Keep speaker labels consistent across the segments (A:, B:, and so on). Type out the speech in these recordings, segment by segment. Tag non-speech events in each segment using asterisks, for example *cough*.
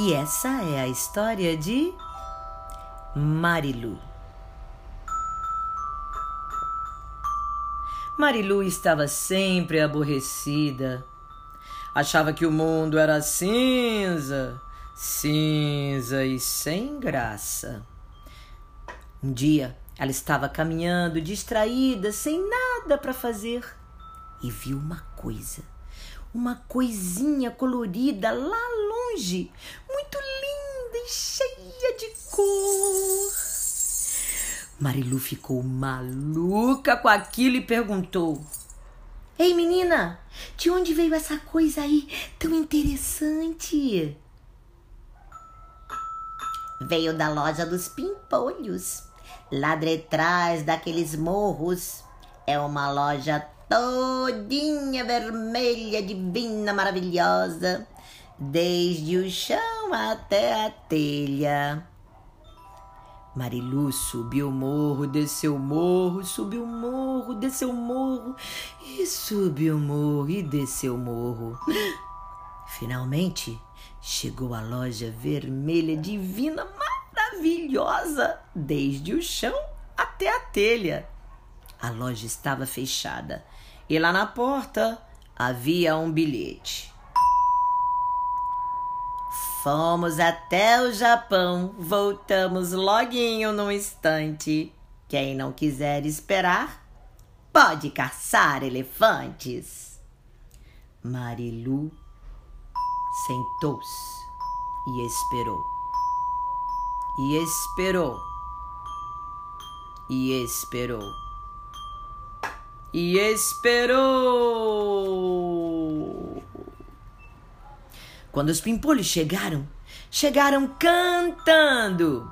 A: E essa é a história de Marilu. Marilu estava sempre aborrecida. Achava que o mundo era cinza, cinza e sem graça. Um dia, ela estava caminhando distraída, sem nada para fazer, e viu uma coisa uma coisinha colorida lá longe, muito linda e cheia de cor. Marilu ficou maluca com aquilo e perguntou: Ei, menina, de onde veio essa coisa aí tão interessante?
B: Veio da loja dos pimpolhos, lá detrás daqueles morros. É uma loja todinha vermelha, divina, maravilhosa, desde o chão até a telha.
A: Marilu subiu o morro, desceu o morro, subiu o morro, desceu o morro e subiu o morro e desceu o morro. Finalmente chegou a loja vermelha, divina, maravilhosa, desde o chão até a telha. A loja estava fechada e lá na porta havia um bilhete. Fomos até o Japão, voltamos loguinho num instante. Quem não quiser esperar, pode caçar elefantes. Marilu sentou-se e esperou. E esperou. E esperou e esperou. Quando os pimpolhos chegaram, chegaram cantando.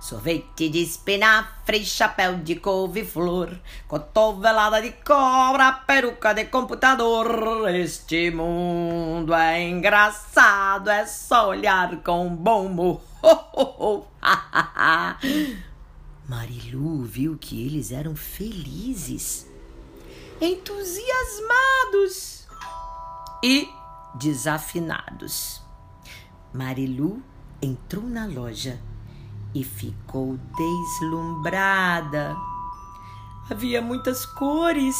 A: Sorvete de espinafre, chapéu de couve-flor, cotovelada de cobra, peruca de computador. Este mundo é engraçado, é só olhar com bom humor. *laughs* Marilu viu que eles eram felizes entusiasmados e desafinados. Marilu entrou na loja e ficou deslumbrada. Havia muitas cores: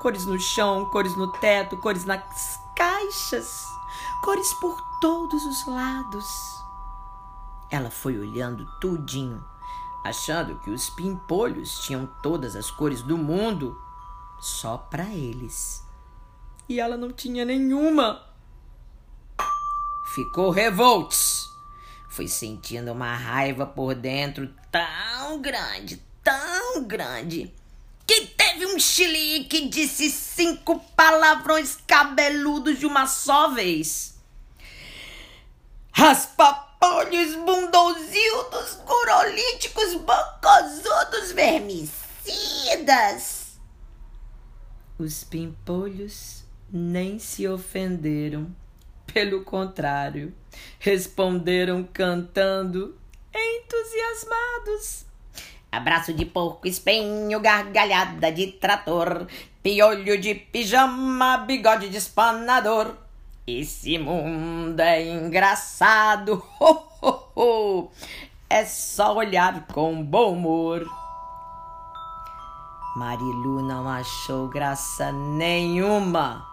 A: cores no chão, cores no teto, cores nas caixas, cores por todos os lados. Ela foi olhando tudinho, achando que os pimpolhos tinham todas as cores do mundo só para eles. E ela não tinha nenhuma. Ficou revolts. Foi sentindo uma raiva por dentro tão grande, tão grande, que teve um chilique e disse cinco palavrões cabeludos de uma só vez. Raspapolhos, bundozildos, gorolíticos, bancosudos, vermicidas. Os pimpolhos nem se ofenderam. Pelo contrário, responderam cantando, entusiasmados.
B: Abraço de porco, espinho, gargalhada de trator, piolho de pijama, bigode de espanador. Esse mundo é engraçado, *laughs* ho, ho, ho. é só olhar com bom humor.
A: Marilu não achou graça nenhuma.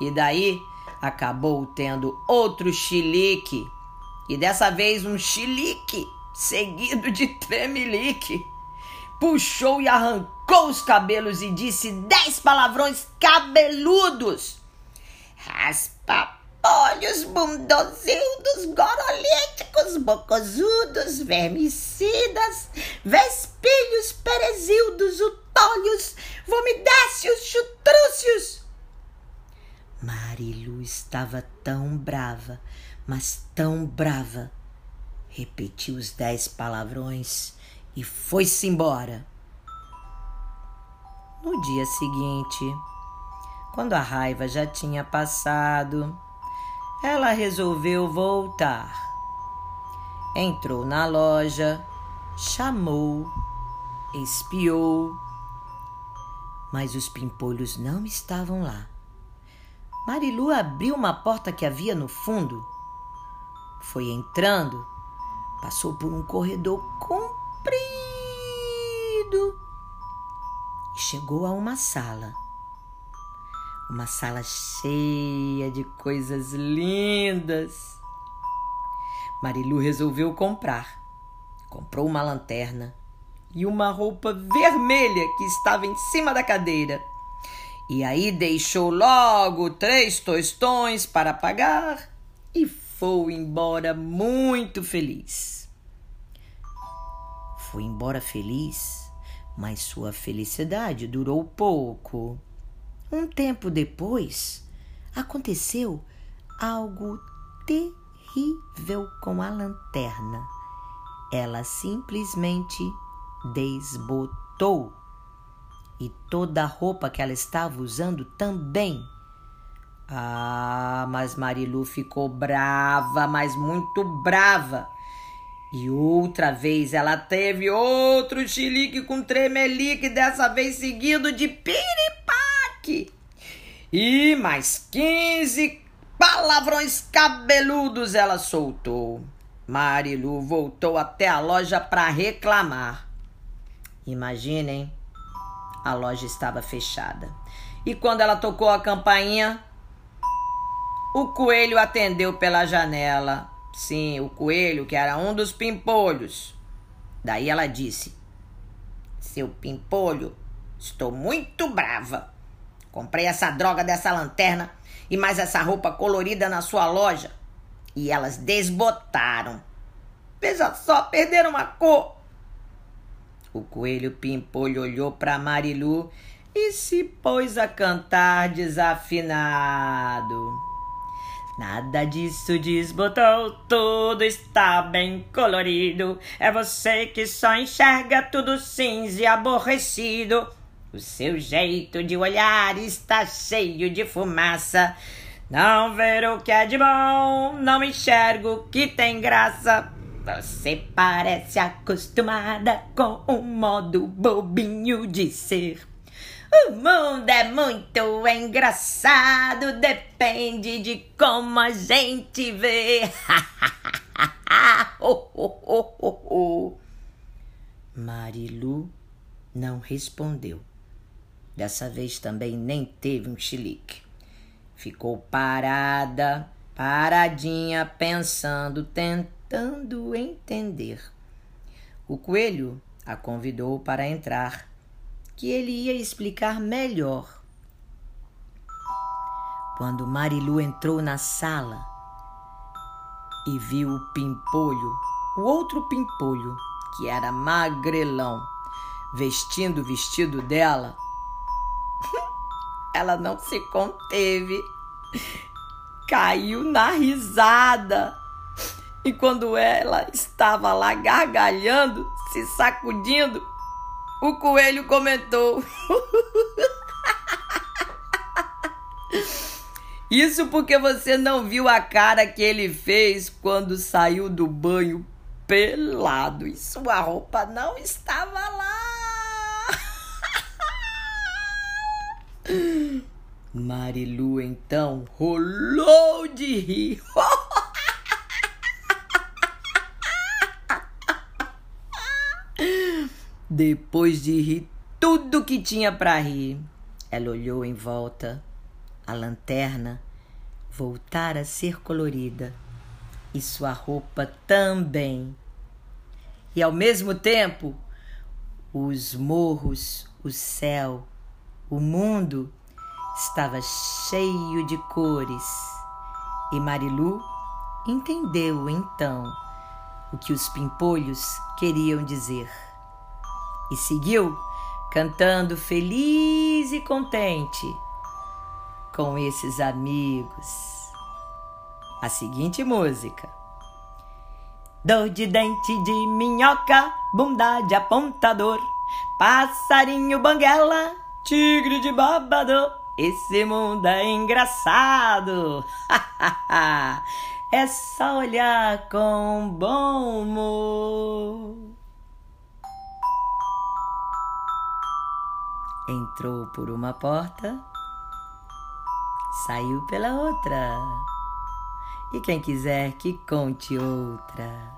A: E daí acabou tendo outro chilique. E dessa vez um chilique seguido de tremelique. Puxou e arrancou os cabelos e disse dez palavrões cabeludos.
B: Raspa olhos bundozildos, gorolíticos, bocosudos, vermicidas, vespilhos, perezildos, utólhos, vomidáceos, chutrúcios.
A: Marilu estava tão brava, mas tão brava. Repetiu os dez palavrões e foi-se embora. No dia seguinte, quando a raiva já tinha passado, ela resolveu voltar. Entrou na loja, chamou, espiou, mas os pimpolhos não estavam lá. Marilu abriu uma porta que havia no fundo. Foi entrando, passou por um corredor comprido e chegou a uma sala. Uma sala cheia de coisas lindas. Marilu resolveu comprar. Comprou uma lanterna e uma roupa vermelha que estava em cima da cadeira. E aí deixou logo três tostões para pagar e foi embora muito feliz. Foi embora feliz, mas sua felicidade durou pouco. Um tempo depois, aconteceu algo terrível com a lanterna. Ela simplesmente desbotou. E toda a roupa que ela estava usando também. Ah, mas Marilu ficou brava, mas muito brava. E outra vez ela teve outro chilique com tremelique, dessa vez seguido de piripaque. E mais 15 palavrões cabeludos ela soltou. Marilu voltou até a loja para reclamar. Imaginem, a loja estava fechada. E quando ela tocou a campainha, o coelho atendeu pela janela. Sim, o coelho, que era um dos pimpolhos. Daí ela disse: Seu pimpolho, estou muito brava. Comprei essa droga dessa lanterna e mais essa roupa colorida na sua loja. E elas desbotaram. Veja só, perderam uma cor. O coelho Pimpolho olhou para Marilu e se pôs a cantar desafinado. Nada disso desbotou, tudo está bem colorido. É você que só enxerga tudo cinza e aborrecido. O seu jeito de olhar está cheio de fumaça. Não ver o que é de bom, não enxergo o que tem graça. Você parece acostumada com um modo bobinho de ser. O mundo é muito engraçado, depende de como a gente vê. *laughs* Marilu não respondeu. Dessa vez também nem teve um chilique. Ficou parada, paradinha, pensando, tentando tentando entender. O coelho a convidou para entrar, que ele ia explicar melhor. Quando Marilu entrou na sala e viu o pimpolho, o outro pimpolho, que era magrelão, vestindo o vestido dela, *laughs* ela não se conteve, caiu na risada. E quando ela estava lá gargalhando, se sacudindo, o coelho comentou: *laughs* Isso porque você não viu a cara que ele fez quando saiu do banho pelado e sua roupa não estava lá. *laughs* Marilu então rolou de rir. *laughs* Depois de rir tudo que tinha para rir, ela olhou em volta. A lanterna voltara a ser colorida e sua roupa também. E ao mesmo tempo, os morros, o céu, o mundo estava cheio de cores. E Marilu entendeu então o que os pimpolhos queriam dizer e seguiu cantando feliz e contente com esses amigos. A seguinte música. Dor de dente de minhoca, bunda de apontador, passarinho banguela, tigre de babador. Esse mundo é engraçado. *laughs* é só olhar com bom humor. Entrou por uma porta, saiu pela outra. E quem quiser que conte outra.